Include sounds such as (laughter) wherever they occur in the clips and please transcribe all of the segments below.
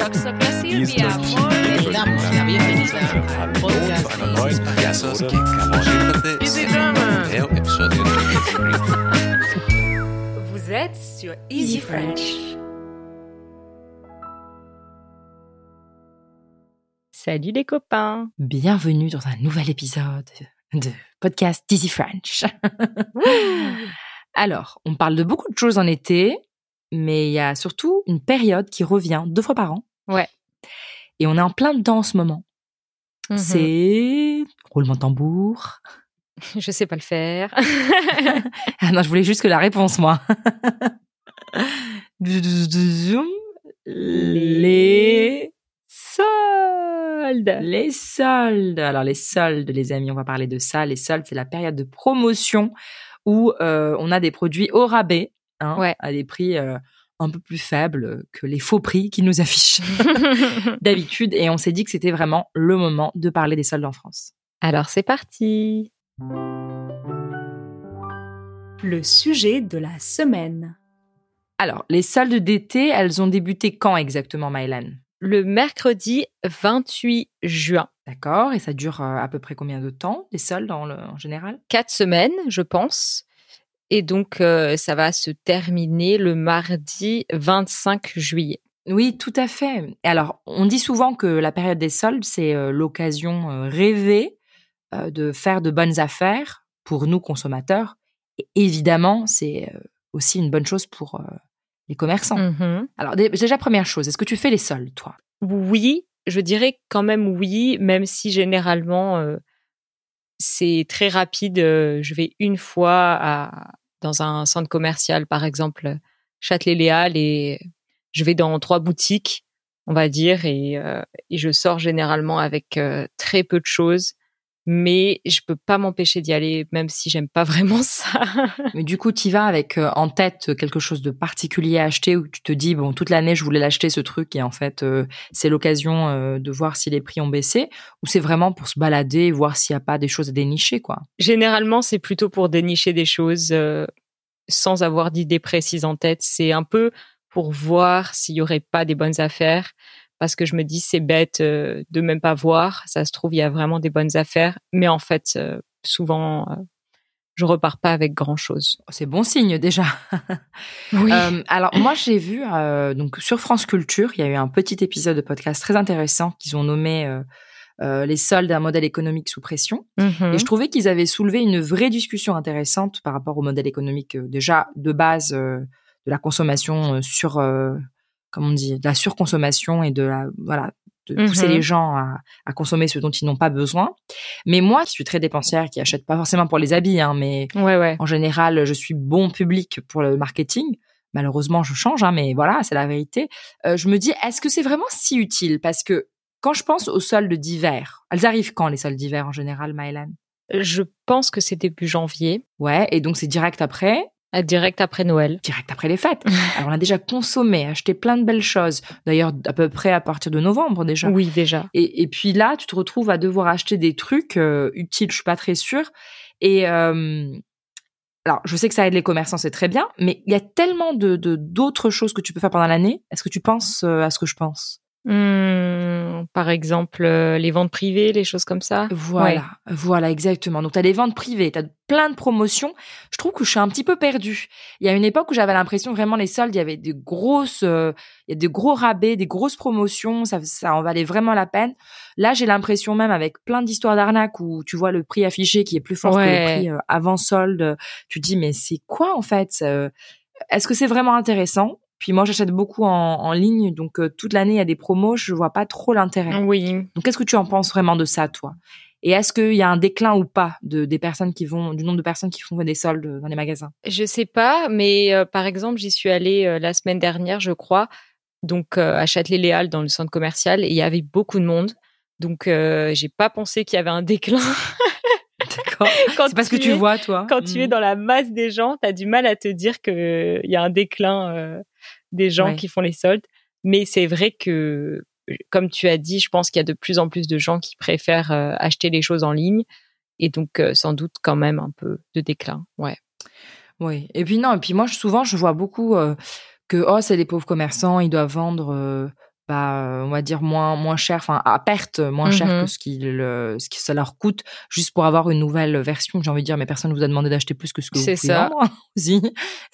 Hallo zu einer neuen Vous êtes sur Easy French. Salut les copains. Bienvenue dans un nouvel épisode de podcast Easy French. (laughs) Alors, on parle de beaucoup de choses en été, mais il y a surtout une période qui revient deux fois par an. Ouais. Et on est en plein dedans en ce moment. Mhm. C'est roulement de tambour. (laughs) Je sais pas le faire. (laughs) Ah non, je voulais juste que la réponse, moi. (laughs) Les soldes. Les soldes. Alors les soldes, les amis, on va parler de ça. Les soldes, c'est la période de promotion où euh, on a des produits au rabais, hein, Ouais. à des prix euh, un peu plus faibles que les faux prix qui nous affichent (laughs) d'habitude. Et on s'est dit que c'était vraiment le moment de parler des soldes en France. Alors c'est parti. Le sujet de la semaine. Alors, les soldes d'été, elles ont débuté quand exactement, Mylan Le mercredi 28 juin. D'accord, et ça dure euh, à peu près combien de temps, les soldes en, le- en général? Quatre semaines, je pense. Et donc euh, ça va se terminer le mardi 25 juillet. Oui, tout à fait. Alors, on dit souvent que la période des soldes, c'est euh, l'occasion euh, rêvée de faire de bonnes affaires pour nous consommateurs. Et évidemment, c'est aussi une bonne chose pour les commerçants. Mhm. Alors, dé- déjà, première chose, est-ce que tu fais les soldes, toi? Oui, je dirais quand même oui, même si généralement euh, c'est très rapide. euh, je vais une fois à, dans un centre commercial, par exemple Châtelet-Léal, et je vais dans trois boutiques, on va dire, et, euh, je sors généralement avec euh, très peu de choses. Mais je peux pas m'empêcher d'y aller, même si j'aime pas (laughs) vraiment ça. Mais du coup, tu vas avec euh, en tête quelque chose de particulier à acheter où tu te dis, bon, toute l'année, je voulais l'acheter, ce truc, et en fait, euh, c'est l'occasion euh, de voir si les prix ont baissé, ou c'est vraiment pour se balader, voir s'il n'y a pas des choses à dénicher, quoi? Généralement, c'est plutôt pour dénicher des choses euh, sans avoir d'idée précise en tête. C'est un peu pour voir s'il y aurait pas des bonnes affaires. Parce que je me dis, c'est bête euh, de même pas voir. Ça se trouve, il y a vraiment des bonnes affaires. Mais en fait, euh, souvent, euh, je repars pas avec grand chose. Oh, C'est bon signe, déjà. (laughs) Oui. Euh, alors, moi, j'ai vu, euh, donc, sur France Culture, il y a eu un petit épisode de podcast très intéressant qu'ils ont nommé euh, euh, Les soldes d'un modèle économique sous pression. Mhm. Et je trouvais qu'ils avaient soulevé une vraie discussion intéressante par rapport au modèle économique euh, déjà de base euh, de la consommation sur, comment on dit, de la surconsommation et de la voilà de pousser Mhm. les gens à, à consommer ce dont ils n'ont pas besoin. Mais moi, qui suis très dépensière, qui achète pas forcément pour les habits, hein, mais Ouais, ouais. en général, je suis bon public pour le marketing. Malheureusement, je change, hein, mais voilà, c'est la vérité. Euh, je me dis, est-ce que c'est vraiment si utile? Parce que quand je pense aux soldes d'hiver, elles arrivent quand les soldes d'hiver en général, Mylan Je pense que c'est début janvier, Ouais, et donc c'est direct après, direct après Noël. direct après les fêtes. (laughs) Alors on a déjà consommé, acheté plein de belles choses. D'ailleurs, à peu près à partir de novembre déjà. Oui, déjà. Et, et puis là, tu te retrouves à devoir acheter des trucs euh, utiles, je suis pas très sûre. Et euh, alors, je sais que ça aide les commerçants, c'est très bien, mais il y a tellement de de- d'autres choses que tu peux faire pendant l'année. Est-ce que tu penses euh, à ce que je pense? Hmm, par exemple, euh, les ventes privées, les choses comme ça? Voilà, voilà, exactement. Donc, tu as des ventes privées, tu as plein de promotions. Je trouve que je suis un petit peu perdue. Il y a une époque où j'avais l'impression vraiment les soldes, il y avait des grosses, euh, il y a des gros rabais, des grosses promotions, ça, ça en valait vraiment la peine. Là, j'ai l'impression même avec plein d'histoires d'arnaques où tu vois le prix affiché qui est plus fort que le prix euh, avant solde. Tu te dis, mais c'est quoi en fait Est-ce que c'est vraiment intéressant? Puis moi, j'achète beaucoup en, en ligne, donc euh, toute l'année, il y a des promos, je vois pas trop l'intérêt. Oui. Donc, qu'est-ce que tu en penses vraiment de ça, toi? Et est-ce qu'il y a un déclin ou pas de des personnes qui vont, du nombre de personnes qui font des soldes dans les magasins? Je sais pas, mais euh, par exemple, j'y suis allée euh, la semaine dernière, je crois, donc euh, à Châtelet-Léal dans le centre commercial, et il y avait beaucoup de monde. Donc, j'ai pas pensé qu'il y avait un déclin. (laughs) D'accord. (laughs) C'est parce que tu es- vois, toi. Quand tu es Mm. dans la masse des gens, tu as du mal à te dire qu'il y a un déclin euh, des gens Ouais. qui font les soldes. Mais c'est vrai que, comme tu as dit, je pense qu'il y a de plus en plus de gens qui préfèrent euh, acheter les choses en ligne. Et donc, euh, sans doute, quand même un peu de déclin. Ouais. Oui. Et puis non, et puis moi, je- souvent, je vois beaucoup que oh, c'est les pauvres commerçants, ils doivent vendre bah, on va dire moins moins cher, enfin à perte moins cher Mhm. que ce qu'il euh, ce que ça leur coûte juste pour avoir une nouvelle version. J'ai envie de dire, mais personne vous a demandé d'acheter plus que ce que vous C'est pouvez ça. vendre (laughs) aussi.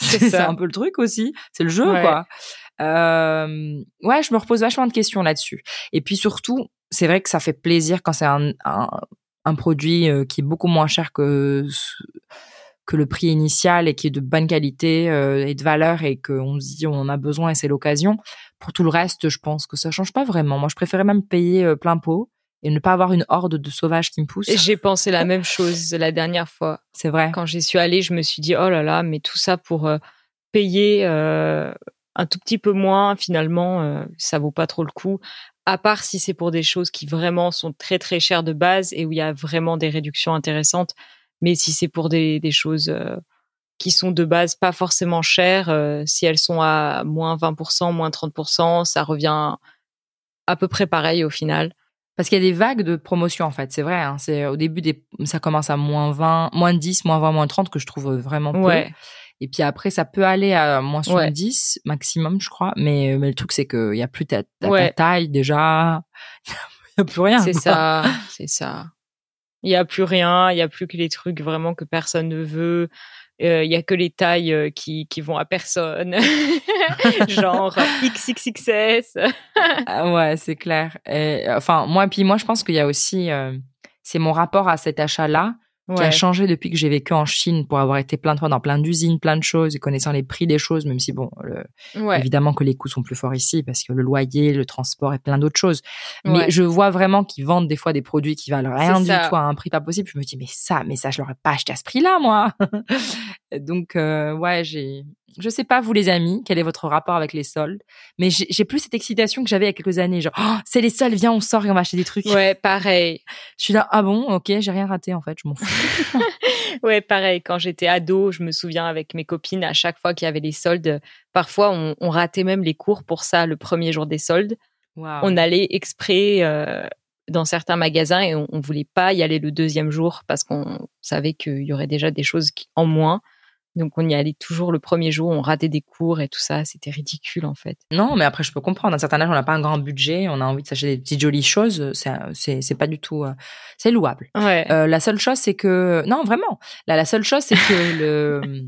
C'est un peu le truc aussi. C'est le jeu Ouais. quoi. Euh, ouais, je me repose vachement de questions là-dessus. Et puis surtout, c'est vrai que ça fait plaisir quand c'est un, un, un produit qui est beaucoup moins cher que que le prix initial et qui est de bonne qualité et de valeur et qu'on se dit on en a besoin et c'est l'occasion. Pour tout le reste, je pense que ça change pas vraiment. Moi, je préférais même payer euh, plein pot et ne pas avoir une horde de sauvages qui me poussent. J'ai pensé la même chose la dernière fois. (laughs) C'est vrai. Quand j'y suis allée, je me suis dit, oh là là, mais tout ça pour euh, payer euh, un tout petit peu moins, finalement, euh, ça vaut pas trop le coup. À part si c'est pour des choses qui vraiment sont très très chères de base et où il y a vraiment des réductions intéressantes. Mais si c'est pour des, des choses qui sont de base pas forcément chères, euh, si elles sont à moins 20%, moins 30%, ça revient à peu près pareil au final. Parce qu'il y a des vagues de promotion en fait, c'est vrai. hein. C'est au début des, ça commence à moins 20, moins 10, moins 20, moins 30 que je trouve vraiment peu. Ouais. Et puis après, ça peut aller à moins Ouais. 70 maximum, je crois. Mais, mais le truc, c'est qu'il n'y a plus ta, ta, ta Ouais. taille déjà. (laughs) Il n'y a plus rien. C'est ça, c'est ça. Il y a plus rien, il y a plus que les trucs vraiment que personne ne veut. Euh, Il y a que les tailles euh, qui, qui vont à personne, (laughs) genre XXXS. Ah ouais, c'est clair. Et, euh, enfin, moi, puis moi, je pense qu'il y a aussi, euh, c'est mon rapport à cet achat-là qui a changé depuis que j'ai vécu en Chine pour avoir été plein de fois dans plein d'usines, plein de choses, et connaissant les prix des choses, même si bon, le- Ouais. évidemment que les coûts sont plus forts ici parce que le loyer, le transport et plein d'autres choses. Mais Ouais. je vois vraiment qu'ils vendent des fois des produits qui valent rien du tout à un prix pas possible. Je me dis mais ça, mais ça je l'aurais pas acheté à ce prix-là moi. (laughs) Donc euh, ouais, j'ai, je sais pas vous les amis, quel est votre rapport avec les soldes, mais j'ai plus cette excitation que j'avais il y a quelques années. Genre Oh, c'est les soldes, viens on sort et on va acheter des trucs. Ouais, pareil. (laughs) Je suis là ah bon ok j'ai rien raté en fait, je m'en fous. (laughs) Ouais, pareil. Quand j'étais ado, je me souviens avec mes copines, à chaque fois qu'il y avait les soldes, parfois on, on ratait même les cours pour ça le premier jour des soldes. On allait exprès euh, dans certains magasins et on, on voulait pas y aller le deuxième jour parce qu'on savait qu'il y aurait déjà des choses qui- en moins. Donc on y allait toujours le premier jour, on ratait des cours et tout ça. C'était ridicule en fait. Non, mais après, je peux comprendre. À un certain âge, on n'a pas un grand budget, on a envie de s'acheter des petites jolies choses. C'est, c'est, c'est pas du tout, euh, c'est louable. Ouais. Euh, la seule chose, c'est que, non, vraiment. Là, la seule chose, c'est que (laughs) le,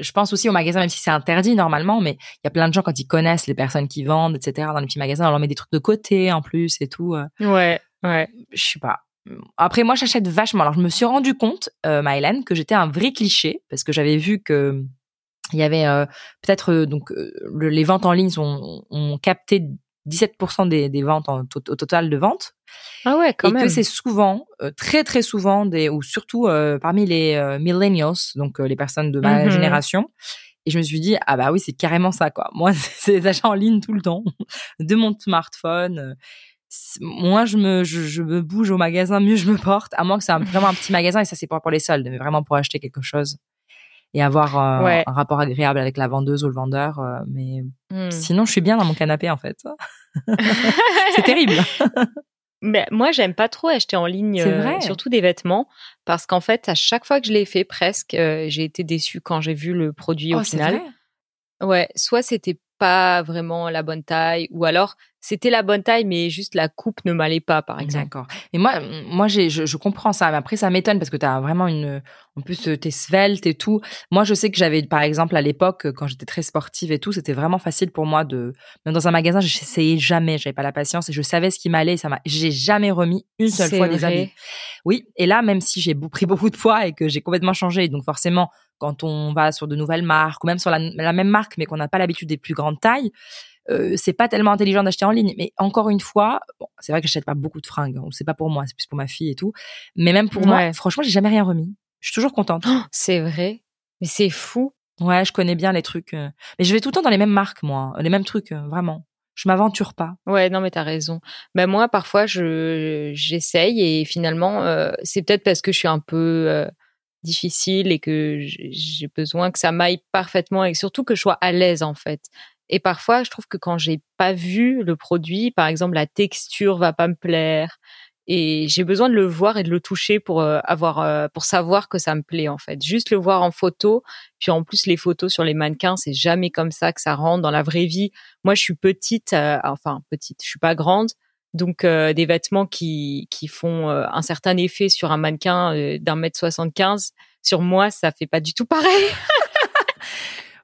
je pense aussi au magasin, même si c'est interdit normalement, mais il y a plein de gens quand ils connaissent les personnes qui vendent, etc. Dans les petits magasins, on leur met des trucs de côté en plus et tout. euh, ouais. Ouais. je sais pas. Après, moi, j'achète vachement. Alors, je me suis rendu compte, euh, Mylène, que j'étais un vrai cliché parce que j'avais vu que il y avait euh, peut-être euh, donc euh, le- les ventes en ligne ont, ont capté 17% des, des ventes en, au total de ventes Ah ouais, quand et même. que c'est souvent euh, très très souvent des ou surtout euh, parmi les euh, millennials donc euh, les personnes de ma Mhm. génération et je me suis dit ah bah oui c'est carrément ça quoi moi (laughs) c'est des achats en ligne tout le temps de mon smartphone moins je me je, je me bouge au magasin mieux je me porte à moins que c'est vraiment un petit magasin et ça c'est pas pour les soldes mais vraiment pour acheter quelque chose et avoir euh, Ouais. un rapport agréable avec la vendeuse ou le vendeur euh, mais Hmm. sinon je suis bien dans mon canapé en fait (laughs) c'est terrible Mais moi, j'aime pas trop acheter en ligne, euh, surtout des vêtements, parce qu'en fait, à chaque fois que je l'ai fait, presque, j'ai été déçue quand j'ai vu le produit au Oh, final. Ouais, soit c'était pas vraiment la bonne taille, ou alors c'était la bonne taille, mais juste la coupe ne m'allait pas, par exemple. D'accord. Et moi, moi, j'ai, je, je comprends ça. Mais après, ça m'étonne parce que tu as vraiment une, en plus, euh, t'es svelte et tout. Moi, je sais que j'avais, par exemple, à l'époque, quand j'étais très sportive et tout, c'était vraiment facile pour moi de, même dans un magasin, j'essayais jamais, j'avais pas la patience et je savais ce qui m'allait. Ça m'a, j'ai jamais remis une seule fois des habits. Oui. Et là, même si j'ai pris beaucoup de poids et que j'ai complètement changé, donc forcément, quand on va sur de nouvelles marques ou même sur la, la même marque, mais qu'on n'a pas l'habitude des plus grandes tailles, euh, c'est pas tellement intelligent d'acheter en ligne. Mais encore une fois, bon, c'est vrai que j'achète pas beaucoup de fringues. hein. C'est pas pour moi, c'est plus pour ma fille et tout. Mais même pour moi, franchement, j'ai jamais rien remis. Je suis toujours contente. C'est vrai. Mais c'est fou. Ouais, je connais bien les trucs. euh. Mais je vais tout le temps dans les mêmes marques, moi. Les mêmes trucs, euh, vraiment. Je m'aventure pas. Ouais, non, mais t'as raison. Ben moi, parfois, je j'essaye et finalement, euh, c'est peut-être parce que je suis un peu euh, difficile et que j'ai besoin que ça m'aille parfaitement et surtout que je sois à l'aise en fait. Et parfois, je trouve que quand j'ai pas vu le produit, par exemple, la texture va pas me plaire et j'ai besoin de le voir et de le toucher pour euh, avoir euh, pour savoir que ça me plaît en fait. Juste le voir en photo, puis en plus les photos sur les mannequins, c'est jamais comme ça que ça rentre dans la vraie vie. Moi, je suis petite, euh, enfin petite, je suis pas grande, donc des vêtements qui qui font un certain effet sur un mannequin d'un mètre soixante-quinze, sur moi, ça fait pas du tout pareil. (laughs)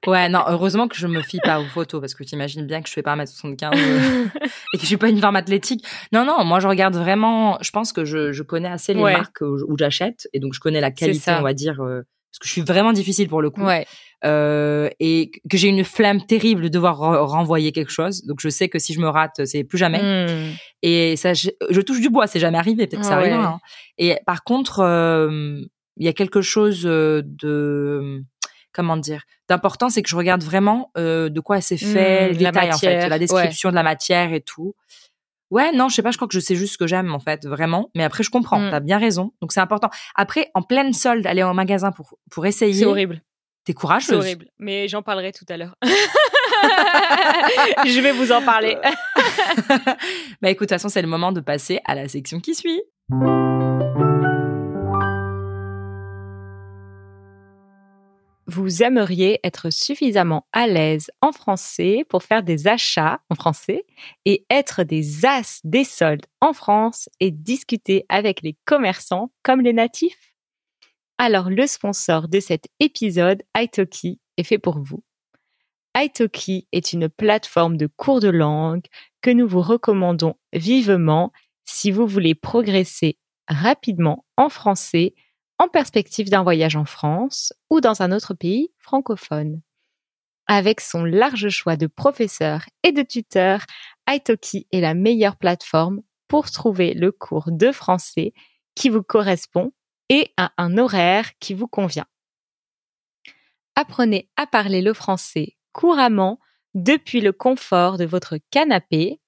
Ouais, non, heureusement que je me fie pas aux photos parce que tu imagines bien que je fais pas 1m75 euh, (laughs) et que je suis pas une femme athlétique. Non, non, moi je regarde vraiment, je pense que je, je connais assez les Ouais. marques où, où j'achète et donc je connais la qualité, on va dire, euh, parce que je suis vraiment difficile pour le coup. Ouais, Euh, et que j'ai une flemme terrible de devoir re- renvoyer quelque chose. Donc je sais que si je me rate, c'est plus jamais. Hmm. Et ça, je, je touche du bois, c'est jamais arrivé, peut-être que ça Ouais. arrivera. hein. Et par contre, euh, il y a quelque chose euh, de comment dire d'important, c'est que je regarde vraiment euh, de quoi c'est fait, Mmh, les détails en fait, la description de la matière et tout. Ouais, non, je sais pas, je crois que je sais juste ce que j'aime en fait, vraiment. Mais après, je comprends. Mm. T'as bien raison. Donc c'est important. Après, en pleine solde, aller en magasin pour pour essayer. c'est horrible. T'es C'est courageuse. horrible. Mais j'en parlerai tout à l'heure. (laughs) je vais vous en parler. (laughs) bah écoute, de toute façon, c'est le moment de passer à la section qui suit. Vous aimeriez être suffisamment à l'aise en français pour faire des achats en français et être des as des soldes en France et discuter avec les commerçants comme les natifs? Alors le sponsor de cet épisode, Italki, est fait pour vous. Italki est une plateforme de cours de langue que nous vous recommandons vivement si vous voulez progresser rapidement en français en perspective d'un voyage en France ou dans un autre pays francophone. Avec son large choix de professeurs et de tuteurs, Italki est la meilleure plateforme pour trouver le cours de français qui vous correspond et à un horaire qui vous convient. Apprenez à parler le français couramment depuis le confort de votre canapé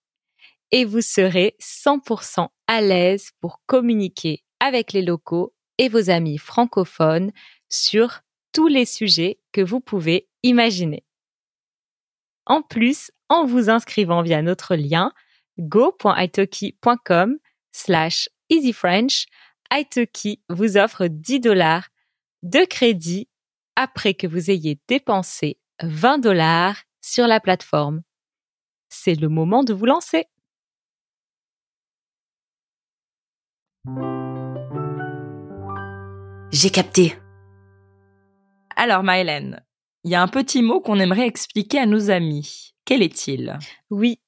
et vous serez 100% à l'aise pour communiquer avec les locaux et vos amis francophones sur tous les sujets que vous pouvez imaginer. En plus, en vous inscrivant via notre lien go.italki.com slash easyfrench, Italki vous offre 10 dollars de crédit après que vous ayez dépensé 20 dollars sur la plateforme. C'est le moment de vous lancer. J'ai capté. Alors, Maëlène, il y a un petit mot qu'on aimerait expliquer à nos amis. Quel est-il? Oui,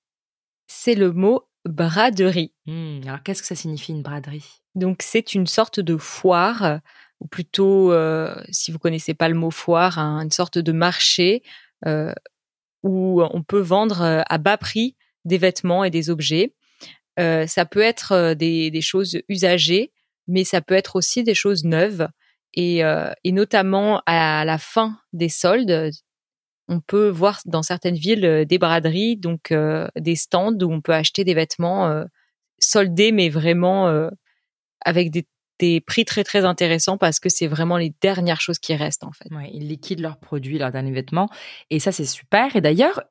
c'est le mot braderie. Hmm, Alors, qu'est-ce que ça signifie une braderie? Donc c'est une sorte de foire, ou plutôt, euh, si vous connaissez pas le mot foire, hein, une sorte de marché euh, où on peut vendre euh, à bas prix des vêtements et des objets. Euh, ça peut être des, des choses usagées, mais ça peut être aussi des choses neuves. Et, et notamment à la fin des soldes, on peut voir dans certaines villes euh, des braderies, donc euh, des stands où on peut acheter des vêtements euh, soldés, mais vraiment euh, avec des, des prix très très intéressants parce que c'est vraiment les dernières choses qui restent en fait. Ouais, ils liquident leurs produits, leurs derniers vêtements. Et ça, c'est super. Et d'ailleurs,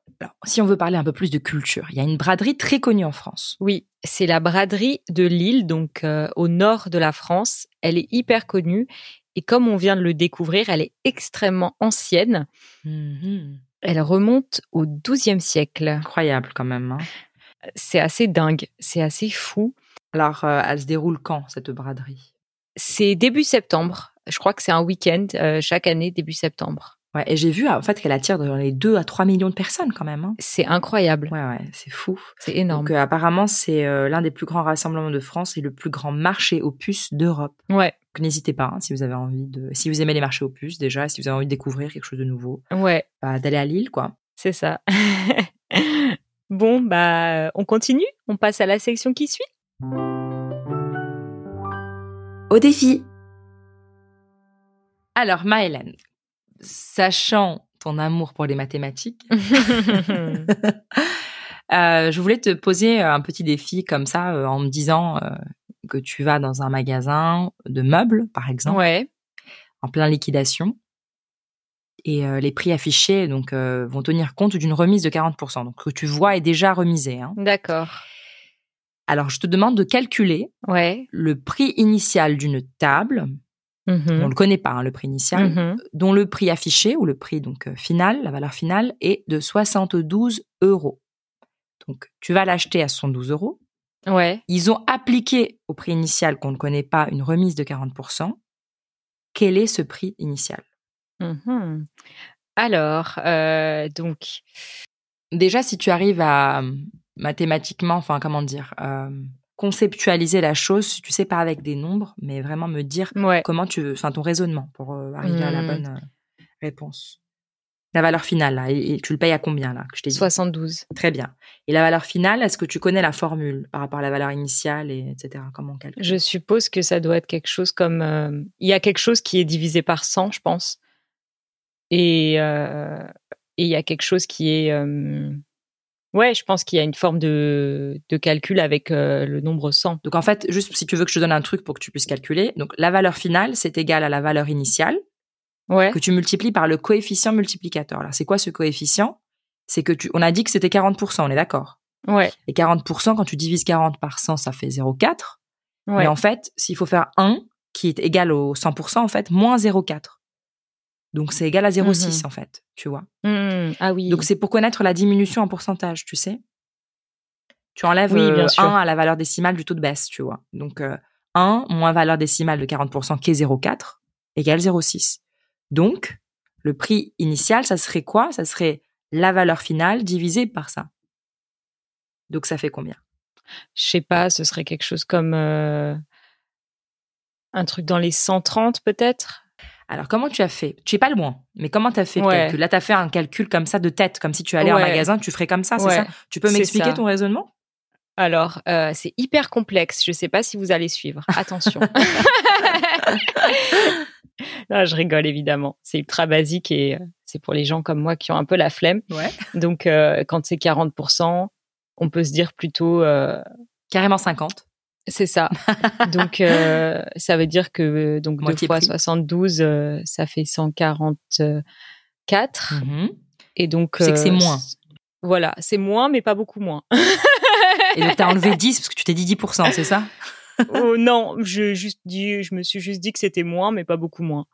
si on veut parler un peu plus de culture, il y a une braderie très connue en France. Oui, c'est la braderie de Lille, donc au nord de la France. Elle est hyper connue et comme on vient de le découvrir, elle est extrêmement ancienne. Mhm. Elle remonte au XIIe siècle. Incroyable quand même. hein. C'est assez dingue, c'est assez fou. Alors, euh, elle se déroule quand, cette braderie? C'est début septembre. Je crois que c'est un week-end euh, chaque année, début septembre. Ouais, et j'ai vu en fait qu'elle attire dans les 2 à 3 millions de personnes quand même. hein. C'est incroyable, Ouais, ouais, c'est fou. c'est énorme. Donc, euh, apparemment, c'est l'un des plus grands rassemblements de France et le plus grand marché aux puces d'Europe. ouais, n'hésitez pas, hein, si vous avez envie de, si vous aimez les marchés aux puces déjà, si vous avez envie de découvrir quelque chose de nouveau, ouais, bah, d'aller à Lille, quoi. c'est ça. (laughs) bon, bah, on continue? On passe à la section qui suit? Au défi. Alors, Maëlène, sachant ton amour pour les mathématiques, (laughs) (laughs) euh, je voulais te poser un petit défi comme ça euh, en me disant euh, que tu vas dans un magasin de meubles, par exemple, ouais, en plein liquidation. Et euh, les prix affichés donc euh, vont tenir compte d'une remise de 40%. Donc, ce que tu vois est déjà remisé. Hein. d'accord. Alors, je te demande de calculer Ouais. le prix initial d'une table. Mhm. On ne le connaît pas, hein, le prix initial, Mhm. dont le prix affiché ou le prix donc euh, final, la valeur finale, est de 72 euros. Donc, tu vas l'acheter à 72 euros. Ouais. Ils ont appliqué au prix initial qu'on ne connaît pas une remise de 40%. Quel est ce prix initial? Mhm. Alors, euh, donc, Déjà, si tu arrives à euh, mathématiquement, enfin, comment dire, euh, conceptualiser la chose, tu sais pas avec des nombres, mais vraiment me dire ouais. comment tu veux, enfin, ton raisonnement pour euh, arriver à la Hmm. bonne réponse. La valeur finale, là, et, et tu le payes à combien, là, que je t'ai dit? 72. Très bien. Et la valeur finale, est-ce que tu connais la formule par rapport à la valeur initiale, et etc. Comment on calcule Je suppose que ça doit être quelque chose comme. euh, il y a quelque chose qui est divisé par 100, je pense. Et euh, et il y a quelque chose qui est. euh, ouais, je pense qu'il y a une forme de, de calcul avec euh, le nombre 100. Donc en fait, juste si tu veux que je te donne un truc pour que tu puisses calculer, donc la valeur finale, c'est égal à la valeur initiale Ouais. que tu multiplies par le coefficient multiplicateur. Alors c'est quoi ce coefficient? C'est que tu, on a dit que c'était 40%, on est d'accord? Ouais. Et 40%, quand tu divises 40 par 100, ça fait 0,4. Ouais. Mais en fait, s'il faut faire 1, qui est égal au 100%, en fait, moins 0,4. Donc c'est égal à 0,6, Mhm. en fait, tu vois. Hmm, ah oui. Donc c'est pour connaître la diminution en pourcentage, tu sais. Tu enlèves Oui, bien euh, sûr. 1 à la valeur décimale du taux de baisse, tu vois. Donc euh, 1 moins valeur décimale de 40% qui est 0,4 égale 0,6. Donc le prix initial, ça serait quoi? Ça serait la valeur finale divisée par ça. Donc ça fait combien? Je sais pas, ce serait quelque chose comme euh, un truc dans les 130 peut-être? Alors comment tu as fait? Tu es pas loin, mais comment tu as fait le calcul? Là, tu as fait un calcul comme ça de tête, comme si tu allais en Ouais. magasin, tu ferais comme ça, c'est Ouais, ça? Tu peux m'expliquer ton raisonnement? Alors, euh, c'est hyper complexe. Je sais pas si vous allez suivre. Attention. (laughs) (laughs) (laughs) non, je rigole évidemment. C'est ultra basique et euh, c'est pour les gens comme moi qui ont un peu la flemme. Ouais. (laughs) Donc, euh, quand c'est 40%, on peut se dire plutôt, euh, Carrément 50. c'est ça. (laughs) donc, euh, ça veut dire que donc deux fois prix. 72, euh, ça fait 144. Mhm. Et donc, C'est que c'est moins. Voilà, c'est moins, mais pas beaucoup moins. Et donc, tu as enlevé 10 parce que tu t'es dit 10%, c'est ça? Oh, non, je juste dit, je me suis juste dit que c'était moins, mais pas beaucoup moins.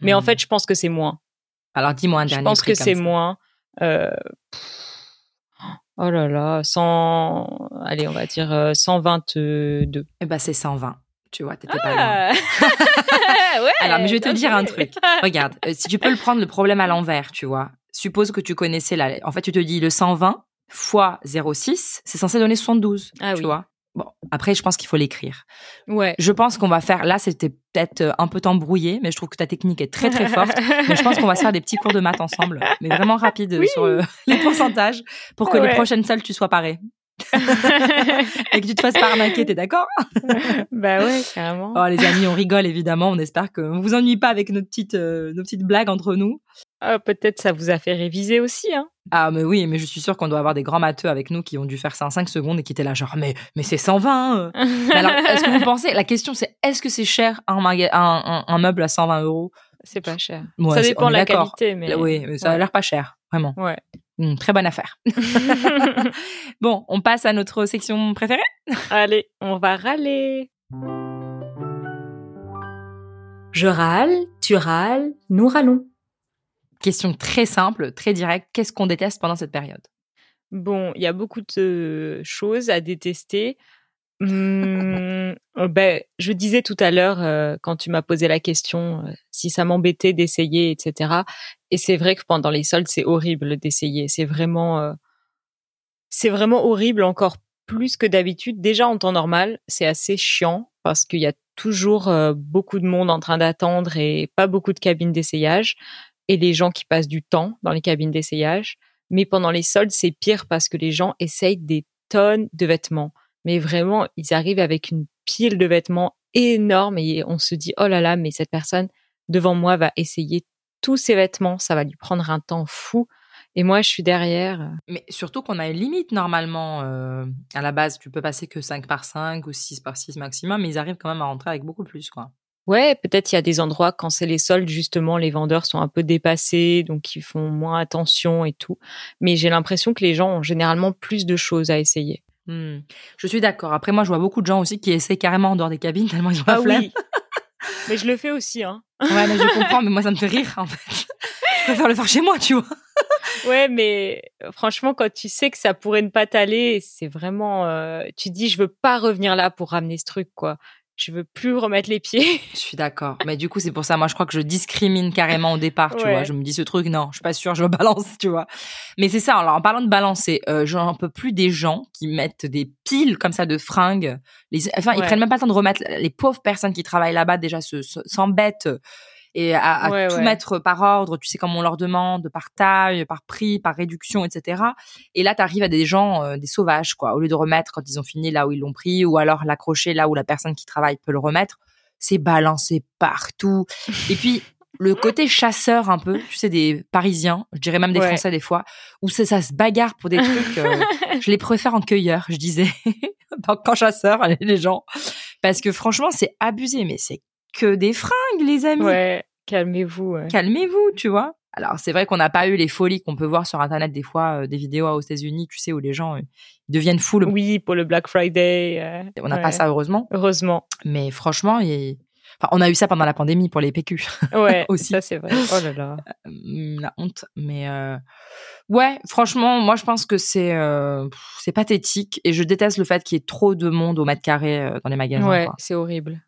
Mais en Mhm. fait, je pense que c'est moins. Alors, dis-moi un Je dernier pense prix que c'est moins. Euh, oh là là, 100. Allez, on va dire euh, 122. Eh ben, c'est 120. Tu vois, t'étais pas loin. Ah (laughs) ouais, Alors, mais je vais te dire un truc. Regarde, euh, si tu peux le prendre le problème à l'envers, tu vois. Suppose que tu connaissais la. En fait, tu te dis le 120 fois 0,6, c'est censé donner 72. Ah tu oui. vois. Bon, après, je pense qu'il faut l'écrire. Ouais. Je pense qu'on va faire. Là, c'était peut-être euh, un peu t'embrouillé, mais je trouve que ta technique est très très forte. Mais je pense qu'on va se faire des petits cours de maths ensemble, mais vraiment rapide Oui. sur euh, (laughs) les pourcentages pour que les prochaines soldes, tu sois paré et que tu te fasses pas arnaquer, t'es d'accord? Bah ouais, carrément. Oh les amis, on rigole évidemment, on espère qu'on vous ennuie pas avec nos petites, euh, nos petites blagues entre nous. Ah, Peut-être ça vous a fait réviser aussi. Hein. Ah mais oui, mais je suis sûre qu'on doit avoir des grands matheux avec nous qui ont dû faire ça en 5 secondes et qui étaient là genre mais, mais c'est 120 euh. (laughs) Mais alors, est-ce que vous pensez, la question c'est est-ce que c'est cher un, maga- un, un, un meuble à 120 euros? C'est pas cher. Ouais, ça dépend on de la qualité, mais. Oui, mais ça a l'air pas cher, vraiment. Ouais. Très bonne affaire. (laughs) Bon, on passe à notre section préférée Allez, on va râler. Je râle, tu râles, nous râlons. Question très simple, très directe. Qu'est-ce qu'on déteste pendant cette période? Bon, il y a beaucoup de choses à détester. Hum, euh, ben, je disais tout à l'heure, euh, quand tu m'as posé la question, euh, si ça m'embêtait d'essayer, etc. Et c'est vrai que pendant les soldes, c'est horrible d'essayer. C'est vraiment, euh, c'est vraiment horrible, encore plus que d'habitude. Déjà en temps normal, c'est assez chiant parce qu'il y a toujours beaucoup de monde en train d'attendre et pas beaucoup de cabines d'essayage et les gens qui passent du temps dans les cabines d'essayage. Mais pendant les soldes, c'est pire parce que les gens essayent des tonnes de vêtements. Mais vraiment, ils arrivent avec une pile de vêtements énorme et on se dit, oh là là, mais cette personne devant moi va essayer tous ses vêtements. Ça va lui prendre un temps fou. Et moi, je suis derrière. Mais surtout qu'on a une limite normalement. euh, à la base, tu peux passer que 5 par 5 ou 6 par 6 maximum, mais ils arrivent quand même à rentrer avec beaucoup plus. quoi. Ouais, peut-être il y a des endroits quand c'est les soldes justement les vendeurs sont un peu dépassés donc ils font moins attention et tout. Mais j'ai l'impression que les gens ont généralement plus de choses à essayer. Hmm. Je suis d'accord. Après, moi, je vois beaucoup de gens aussi qui essaient carrément en dehors des cabines (laughs) tellement ils ont la Ah flemme. oui. mais je le fais aussi, hein. Ouais, mais je (laughs) comprends, mais moi, ça me fait rire, en fait. Je préfère le faire chez moi, tu vois. Ouais, mais euh, franchement, quand tu sais que ça pourrait ne pas t'aller, c'est vraiment. euh, tu dis, je veux pas revenir là pour ramener ce truc, quoi. Je veux plus remettre les pieds. (laughs) Je suis d'accord. Mais du coup, c'est pour ça, moi, je crois que je discrimine carrément au départ, tu Ouais. vois. Je me dis ce truc, non, je suis pas sûre, je balance, tu vois. Mais c'est ça, alors en parlant de balancer, euh, j'en peux plus des gens qui mettent des piles comme ça de fringues. Les, enfin, ils prennent même pas le temps de remettre. Les pauvres personnes qui travaillent là-bas déjà se, se- s'embêtent et à, à Ouais, tout ouais. mettre par ordre, tu sais, comme on leur demande, par taille, par prix, par réduction, etc. Et là, tu arrives à des gens, euh, des sauvages, quoi. Au lieu de remettre quand ils ont fini là où ils l'ont pris, ou alors l'accrocher là où la personne qui travaille peut le remettre, c'est balancé partout. Et puis, le côté chasseur un peu, tu sais, des Parisiens, je dirais même des Ouais. Français des fois, où c'est ça se bagarre pour des (laughs) trucs. euh, je les préfère en cueilleur, je disais, (laughs) Pas qu'en chasseur, (laughs) les gens. Parce que franchement, c'est abusé, mais c'est que des fringues, les amis. Ouais, calmez-vous. ouais. Calmez-vous, tu vois. Alors, c'est vrai qu'on n'a pas eu les folies qu'on peut voir sur Internet des fois, euh, des vidéos aux États-Unis, tu sais, où les gens euh, deviennent fous. le- Oui, pour le Black Friday. euh, On n'a ouais. pas ça, heureusement. Heureusement. Mais franchement, enfin, on a eu ça pendant la pandémie pour les PQ. (laughs) Ouais, (laughs) Aussi. ça c'est vrai. Oh là là. La honte. Mais ouais, franchement, moi, je pense que c'est c'est pathétique. Et je déteste le fait qu'il y ait trop de monde au mètre carré dans les magasins. Ouais, c'est horrible.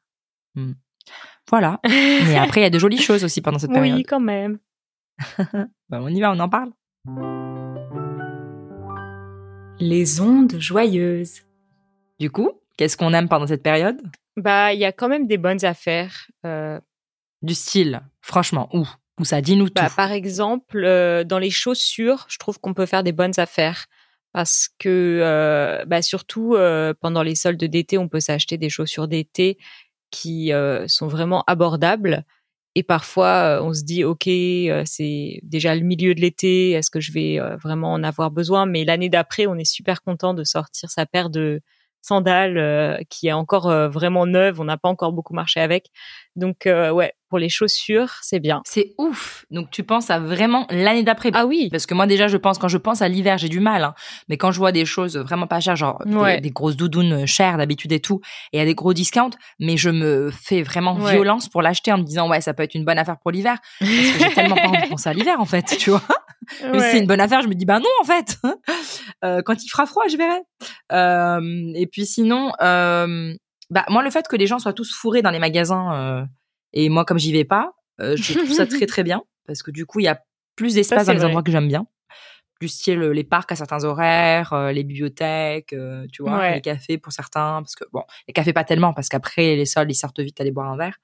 Voilà. (laughs) Mais après, il y a de jolies choses aussi pendant cette période. Oui, quand même. (laughs) Bah, on y va, on en parle. Les ondes joyeuses. Du coup, qu'est-ce qu'on aime pendant cette période? Bah, il y a quand même des bonnes affaires. Euh, Du style, franchement, où? Où ça dit nous tout? bah, par exemple, euh, dans les chaussures, je trouve qu'on peut faire des bonnes affaires. Parce que, euh, bah, surtout euh, pendant les soldes d'été, on peut s'acheter des chaussures d'été qui euh, sont vraiment abordables. Et parfois, euh, on se dit, OK, euh, c'est déjà le milieu de l'été, est-ce que je vais euh, vraiment en avoir besoin? Mais l'année d'après, on est super content de sortir sa paire de sandales qui est encore vraiment neuve, on n'a pas encore beaucoup marché avec. Donc, euh, ouais, pour les chaussures, c'est bien. C'est ouf. Donc tu penses à vraiment l'année d'après. Ah oui, Parce que moi déjà, je pense quand je pense à l'hiver, j'ai du mal. hein. Mais quand je vois des choses vraiment pas chères, genre des- Ouais. des, grosses doudounes chères d'habitude et tout, et à des gros discounts, mais je me fais vraiment Ouais. violence pour l'acheter en me disant ouais, ça peut être une bonne affaire pour l'hiver. Parce que j'ai tellement pas envie de penser à l'hiver en fait, tu vois. (laughs) Ouais. c'est une bonne affaire, je me dis bah non en fait. (laughs) Euh, quand il fera froid, je verrai. Euh, et puis sinon, euh, bah moi le fait que les gens soient tous fourrés dans les magasins euh, et moi comme j'y vais pas, euh, je trouve ça très très bien parce que du coup il y a plus d'espace dans les vrai. endroits que j'aime bien. Plus style euh, les parcs à certains horaires, euh, les bibliothèques, euh, tu vois, Ouais. les cafés pour certains, parce que bon, les cafés pas tellement parce qu'après les soldes ils sortent vite aller boire un verre.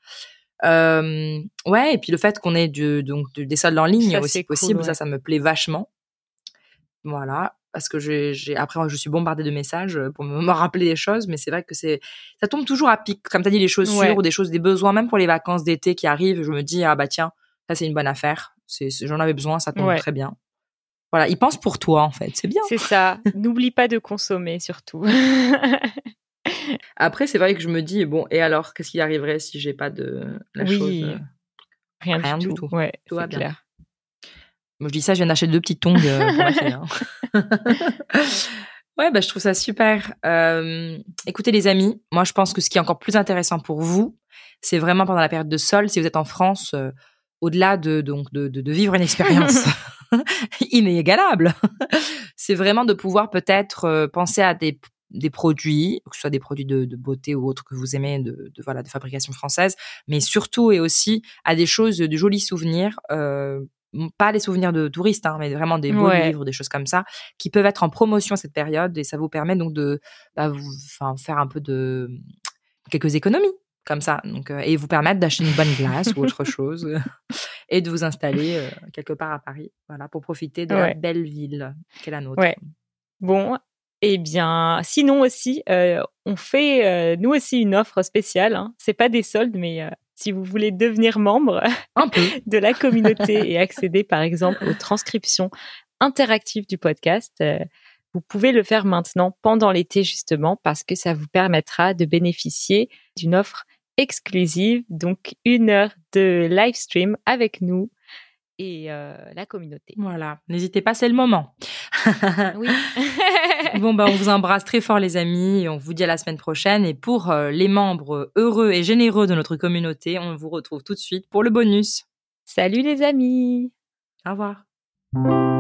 Euh, ouais, et puis le fait qu'on ait du, donc du- des soldes en ligne Ça, aussi cool, possible, ouais. ça, ça me plaît vachement. Voilà, parce que j'ai, après je suis bombardée de messages pour me, rappeler des choses, mais c'est vrai que c'est, ça tombe toujours à pic. Comme t'as dit, les chaussures Ouais. ou des choses, des besoins, même pour les vacances d'été qui arrivent, je me dis ah bah tiens, ça c'est une bonne affaire. C'est, j'en avais besoin, ça tombe Ouais. très bien. Voilà, ils pensent pour toi en fait, c'est bien. c'est ça. (laughs) N'oublie pas de consommer surtout. Après, c'est vrai que je me dis bon, et alors, qu'est-ce qui arriverait si j'ai pas de la Oui. chose euh, Rien, Rien du du tout. tout. Ouais, Tout va bien. clair. Moi, je dis ça, je viens d'acheter deux petites tongs euh, pour ma fille. hein. (laughs) ouais, bah, je trouve ça super. Euh, écoutez, les amis, moi, je pense que ce qui est encore plus intéressant pour vous, c'est vraiment pendant la période de sol, si vous êtes en France, euh, au-delà de, donc, de, de, de vivre une expérience (laughs) inégalable, c'est vraiment de pouvoir peut-être penser à des des produits, que ce soit des produits de, de beauté ou autres que vous aimez, de, de voilà, de fabrication française, mais surtout et aussi à des choses, de jolis souvenirs, euh, pas les souvenirs de touristes, hein, mais vraiment des beaux Ouais. livres, des choses comme ça, qui peuvent être en promotion cette période et ça vous permet donc de bah, vous, faire un peu de quelques économies comme ça, donc euh, et vous permettre d'acheter une bonne glace ou autre chose euh, (laughs) et de vous installer euh, quelque part à Paris, voilà, pour profiter de la belle ville qu'est la nôtre. Ouais. Bon, eh bien, sinon aussi, euh, on fait nous aussi une offre spéciale. Hein. C'est pas des soldes, mais si vous voulez devenir membre Un peu. (laughs) de la communauté et accéder, par exemple, aux transcriptions interactives du podcast, euh, vous pouvez le faire maintenant pendant l'été justement parce que ça vous permettra de bénéficier d'une offre exclusive, donc une heure de live stream avec nous et euh, la communauté. Voilà, n'hésitez pas, c'est le moment. Oui. (laughs) (laughs) bon, bah, on vous embrasse très fort, les amis. On vous dit à la semaine prochaine. Et pour euh, les membres heureux et généreux de notre communauté, on vous retrouve tout de suite pour le bonus. Salut les amis. Au revoir.